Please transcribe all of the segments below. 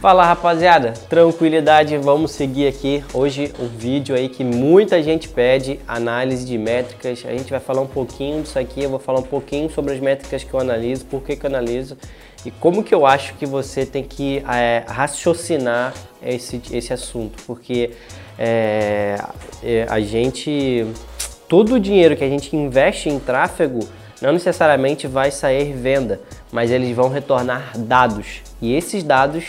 Fala rapaziada, tranquilidade, vamos seguir aqui. Hoje um vídeo aí que muita gente pede, análise de métricas, a gente vai falar um pouquinho disso aqui, eu vou falar um pouquinho sobre as métricas que eu analiso, por que, que eu analiso e como que eu acho que você tem que é, raciocinar esse, esse assunto, porque é, é, a gente, todo o dinheiro que a gente investe em tráfego não necessariamente vai sair venda, mas eles vão retornar dados. E esses dados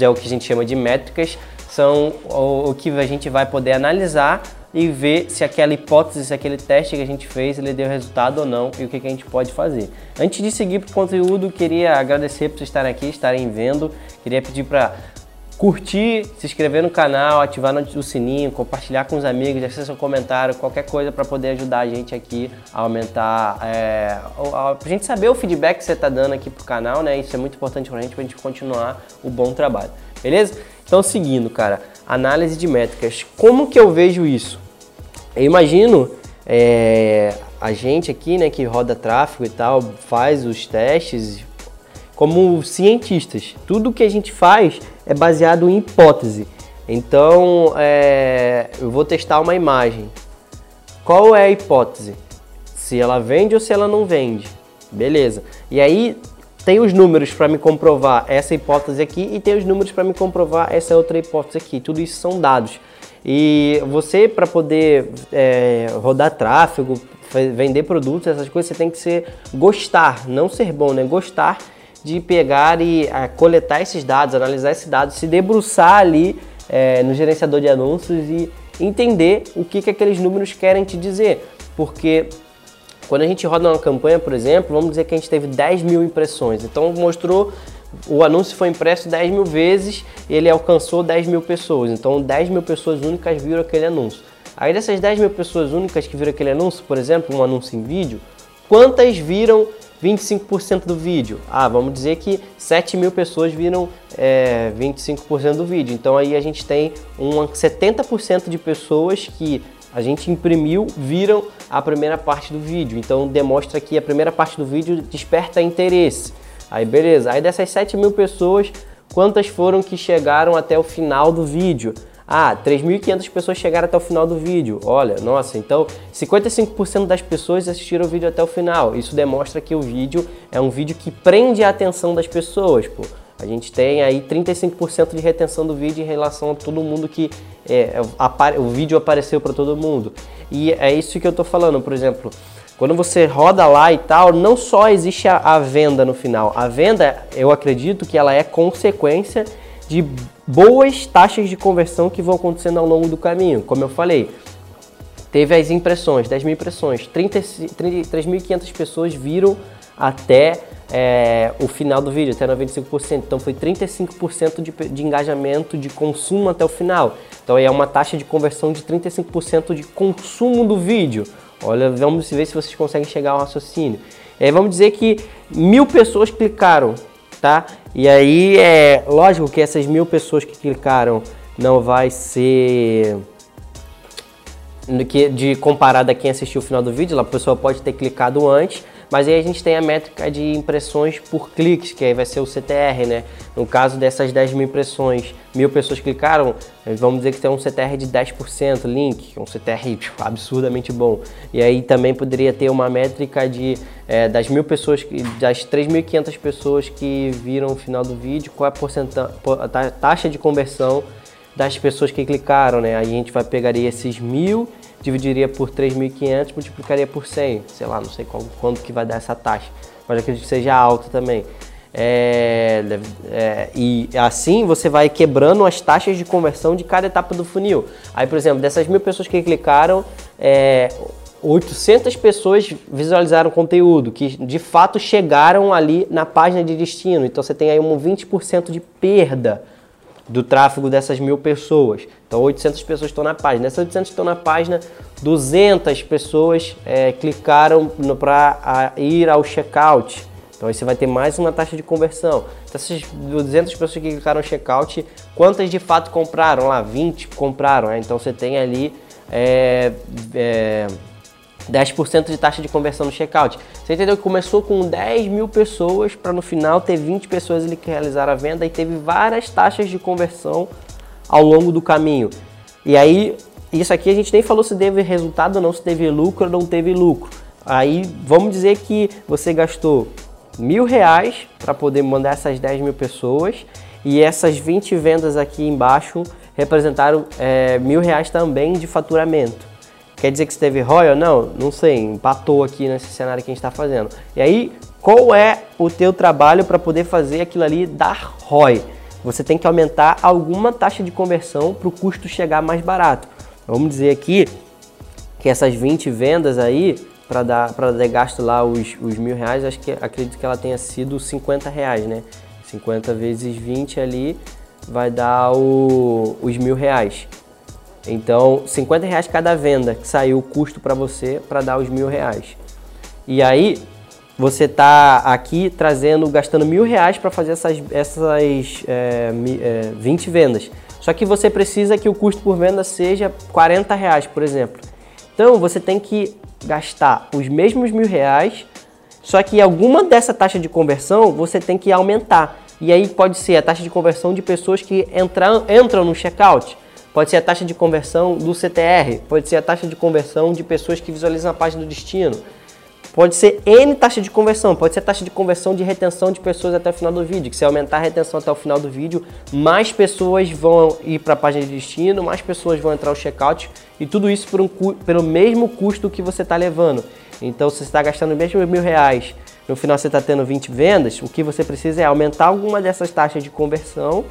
é o que a gente chama de métricas, são o, que a gente vai poder analisar e ver se aquela hipótese, se aquele teste que a gente fez, ele deu resultado ou não e o que, que a gente pode fazer. Antes de seguir para o conteúdo, queria agradecer por vocês estarem aqui, estarem vendo. Queria pedir para curtir, se inscrever no canal, ativar o sininho, compartilhar com os amigos, deixar seu comentário, qualquer coisa para poder ajudar a gente aqui a aumentar, é, a, a, gente saber o feedback que você está dando aqui pro canal, né? Isso é muito importante para a gente, para a gente continuar o bom trabalho, beleza? Então, seguindo, cara, análise de métricas. Como que eu vejo isso? Eu imagino é, a gente aqui, né, que roda tráfego e tal, faz os testes como cientistas. Tudo que a gente faz é baseado em hipótese. Então, é, eu vou testar uma imagem. Qual é a hipótese? Se ela vende ou se ela não vende. Beleza. E aí tem os números para me comprovar essa hipótese aqui e tem os números para me comprovar essa outra hipótese aqui. Tudo isso são dados. E você, para poder é, rodar tráfego, vender produtos, essas coisas, você tem que ser gostar, não ser bom, né? Gostar de pegar e a, coletar esses dados, analisar esses dados, se debruçar ali é, no gerenciador de anúncios e entender o que, que aqueles números querem te dizer. Porque quando a gente roda uma campanha, por exemplo, vamos dizer que a gente teve 10 mil impressões. Então mostrou, o anúncio foi impresso 10 mil vezes e ele alcançou 10 mil pessoas. Então 10 mil pessoas únicas viram aquele anúncio. Aí dessas 10 mil pessoas únicas que viram aquele anúncio, por exemplo, um anúncio em vídeo, quantas viram 25% do vídeo. Ah, vamos dizer que 7 mil pessoas viram é, 25% do vídeo. Então aí a gente tem um 70% de pessoas que a gente imprimiu viram a primeira parte do vídeo. Então demonstra que a primeira parte do vídeo desperta interesse. Aí beleza. Aí dessas 7 mil pessoas, quantas foram que chegaram até o final do vídeo? Ah, 3.500 pessoas chegaram até o final do vídeo. Olha, nossa, então 55% das pessoas assistiram o vídeo até o final. Isso demonstra que o vídeo é um vídeo que prende a atenção das pessoas, pô. A gente tem aí 35% de retenção do vídeo em relação a todo mundo que é, o vídeo apareceu para todo mundo. E é isso que eu tô falando, por exemplo, quando você roda lá e tal, não só existe a, a venda no final. A venda, eu acredito que ela é consequência de boas taxas de conversão que vão acontecendo ao longo do caminho. Como eu falei, teve as impressões, 10 mil impressões, 3.500 pessoas viram até é, o final do vídeo, até 95%. Então foi 35% de, de engajamento de consumo até o final. Então é uma taxa de conversão de 35% de consumo do vídeo. Olha, vamos ver se vocês conseguem chegar ao raciocínio. É, vamos dizer que mil pessoas clicaram tá? E aí é lógico que essas mil pessoas que clicaram não vai ser de comparada a quem assistiu o final do vídeo, a pessoa pode ter clicado antes, mas aí a gente tem a métrica de impressões por cliques, que aí vai ser o CTR, né? No caso dessas 10 mil impressões, mil pessoas clicaram, vamos dizer que tem um CTR de 10%, link, um CTR tipo, absurdamente bom. E aí também poderia ter uma métrica de é, das mil pessoas, das 3.500 pessoas que viram o final do vídeo, qual é a, a taxa de conversão das pessoas que clicaram, né? Aí a gente vai pegaria esses mil dividiria por 3.500, multiplicaria por 100, sei lá, não sei qual, quanto que vai dar essa taxa, mas acredito que seja alta também. É, é, e assim você vai quebrando as taxas de conversão de cada etapa do funil. Aí, por exemplo, dessas mil pessoas que clicaram, é, 800 pessoas visualizaram o conteúdo, que de fato chegaram ali na página de destino. Então você tem aí um 20% de perda do tráfego dessas mil pessoas. Então 800 pessoas estão na página. Dessas 800 estão na página, 200 pessoas é, clicaram para ir ao checkout. Então aí você vai ter mais uma taxa de conversão. Dessas 200 pessoas que clicaram no checkout, quantas de fato compraram? Lá, 20 compraram. Né? Então você tem ali é, é, 10% de taxa de conversão no checkout. Você entendeu que começou com 10 mil pessoas para no final ter 20 pessoas que realizaram a venda e teve várias taxas de conversão ao longo do caminho. E aí, isso aqui a gente nem falou se teve resultado ou não, se teve lucro ou não teve lucro. Aí vamos dizer que você gastou mil reais para poder mandar essas 10 mil pessoas e essas 20 vendas aqui embaixo representaram é, mil reais também de faturamento. Quer dizer que você teve ROI ou não? Não sei, empatou aqui nesse cenário que a gente está fazendo. E aí, qual é o teu trabalho para poder fazer aquilo ali dar ROI? Você tem que aumentar alguma taxa de conversão para o custo chegar mais barato. Vamos dizer aqui que essas 20 vendas aí, para dar, para dar gasto lá os, os mil reais, acho que acredito que ela tenha sido 50 reais, né? 50 vezes 20 ali vai dar o, os mil reais. Então, 50 reais cada venda que saiu o custo para você para dar os mil reais. E aí, você está aqui trazendo, gastando mil reais para fazer essas, essas é, é, 20 vendas. Só que você precisa que o custo por venda seja 40 reais, por exemplo. Então, você tem que gastar os mesmos mil reais, só que alguma dessa taxa de conversão você tem que aumentar. E aí pode ser a taxa de conversão de pessoas que entram, entram no checkout pode ser a taxa de conversão do CTR, pode ser a taxa de conversão de pessoas que visualizam a página do destino, pode ser N taxa de conversão, pode ser a taxa de conversão de retenção de pessoas até o final do vídeo, que se aumentar a retenção até o final do vídeo, mais pessoas vão ir para a página de destino, mais pessoas vão entrar no checkout. E tudo isso por um, pelo mesmo custo que você está levando. Então, se você está gastando mesmo mil reais, no final você está tendo 20 vendas, o que você precisa é aumentar alguma dessas taxas de conversão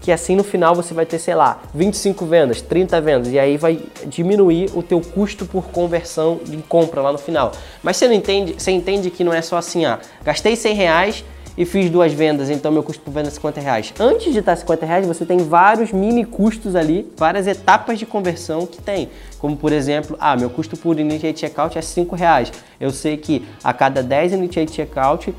que assim no final você vai ter, sei lá, 25 vendas, 30 vendas, e aí vai diminuir o teu custo por conversão de compra lá no final. Mas você não entende, você entende que não é só assim, ah, gastei 100 reais e fiz duas vendas, então meu custo por venda é 50 reais. Antes de estar 50 reais, você tem vários mini custos ali, várias etapas de conversão que tem. Como por exemplo, ah, meu custo por initiate checkout é 5 reais. Eu sei que a cada 10 initiate checkout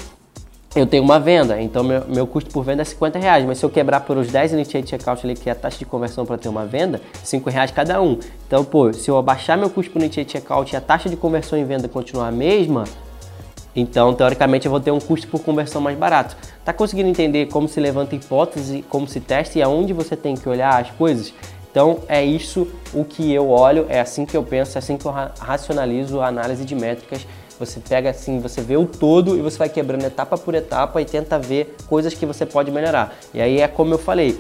eu tenho uma venda, então meu, meu custo por venda é 50 reais, mas se eu quebrar por os 10 initiate checkout ali, que é a taxa de conversão para ter uma venda, 5 reais cada um. Então, pô, se eu abaixar meu custo por initiate checkout e a taxa de conversão em venda continuar a mesma, então, teoricamente, eu vou ter um custo por conversão mais barato. Tá conseguindo entender como se levanta hipótese, como se testa e aonde você tem que olhar as coisas? Então, é isso o que eu olho, é assim que eu penso, é assim que eu racionalizo a análise de métricas você pega assim, você vê o todo e você vai quebrando etapa por etapa e tenta ver coisas que você pode melhorar. E aí é como eu falei,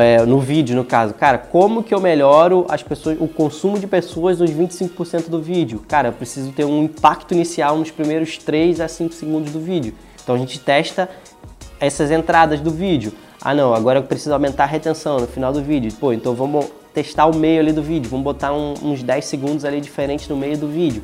é, no vídeo, no caso, cara, como que eu melhoro as pessoas, o consumo de pessoas nos 25% do vídeo? Cara, eu preciso ter um impacto inicial nos primeiros 3 a 5 segundos do vídeo. Então a gente testa essas entradas do vídeo. Ah não, agora eu preciso aumentar a retenção no final do vídeo. Pô, então vamos testar o meio ali do vídeo, vamos botar um, uns 10 segundos ali diferente no meio do vídeo.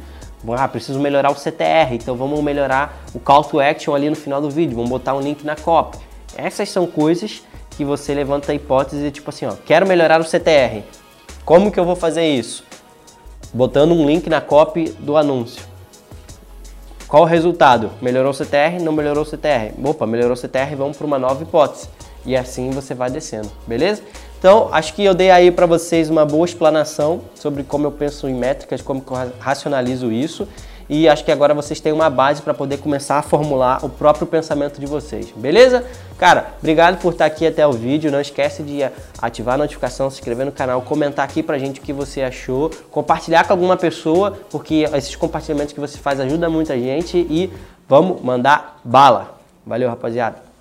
Ah, preciso melhorar o CTR, então vamos melhorar o call to action ali no final do vídeo, vamos botar um link na copy. Essas são coisas que você levanta a hipótese tipo assim, ó, quero melhorar o CTR. Como que eu vou fazer isso? Botando um link na copy do anúncio. Qual o resultado? Melhorou o CTR? Não melhorou o CTR? Opa, melhorou o CTR, vamos para uma nova hipótese. E assim você vai descendo, beleza? Então, acho que eu dei aí para vocês uma boa explanação sobre como eu penso em métricas, como eu racionalizo isso. E acho que agora vocês têm uma base para poder começar a formular o próprio pensamento de vocês, beleza? Cara, obrigado por estar aqui até o vídeo. Não esquece de ativar a notificação, se inscrever no canal, comentar aqui pra gente o que você achou, compartilhar com alguma pessoa, porque esses compartilhamentos que você faz ajudam muita gente e vamos mandar bala. Valeu, rapaziada.